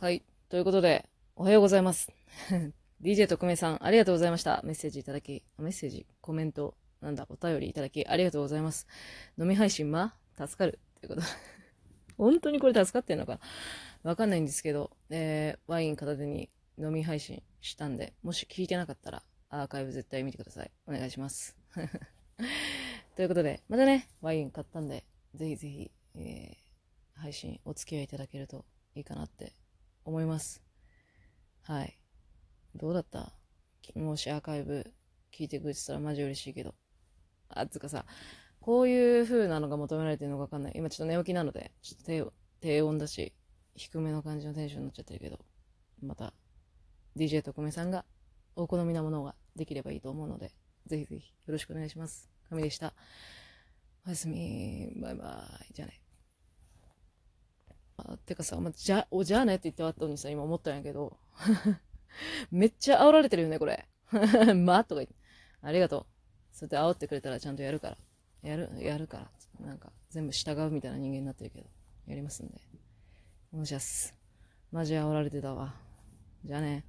はい。ということで、おはようございます。DJ 特命さん、ありがとうございました。メッセージいただき、メッセージ、コメント、なんだ、お便りいただき、ありがとうございます。飲み配信、ま助かる。ということ。本当にこれ助かってんのかわかんないんですけど、えー、ワイン片手に飲み配信したんで、もし聞いてなかったら、アーカイブ絶対見てください。お願いします。ということで、またね、ワイン買ったんで、ぜひぜひ、えー、配信お付き合いいただけるといいかなって思います。はい。どうだった？もしアーカイブ聞いてくれてたらマジ嬉しいけど。あ、つかさ、こういう風なのが求められてるのかわかんない。今ちょっと寝起きなので、ちょっと低低音だし、低めの感じのテンションになっちゃってるけど、また、DJ 特命さんがお好みなものができればいいと思うので、ぜひぜひよろしくお願いします。神でした。おやすみ。バイバイ。じゃあね。てかさ、まじゃ、お、じゃあねって言って終わったのにさ、今思ったんやけど。めっちゃ煽られてるよね、これ。まとか言って。ありがとう。そうやって煽ってくれたらちゃんとやるから。やる、やるから。なんか、全部従うみたいな人間になってるけど。やりますんで。お願いします。マジ煽られてたわ。じゃあね。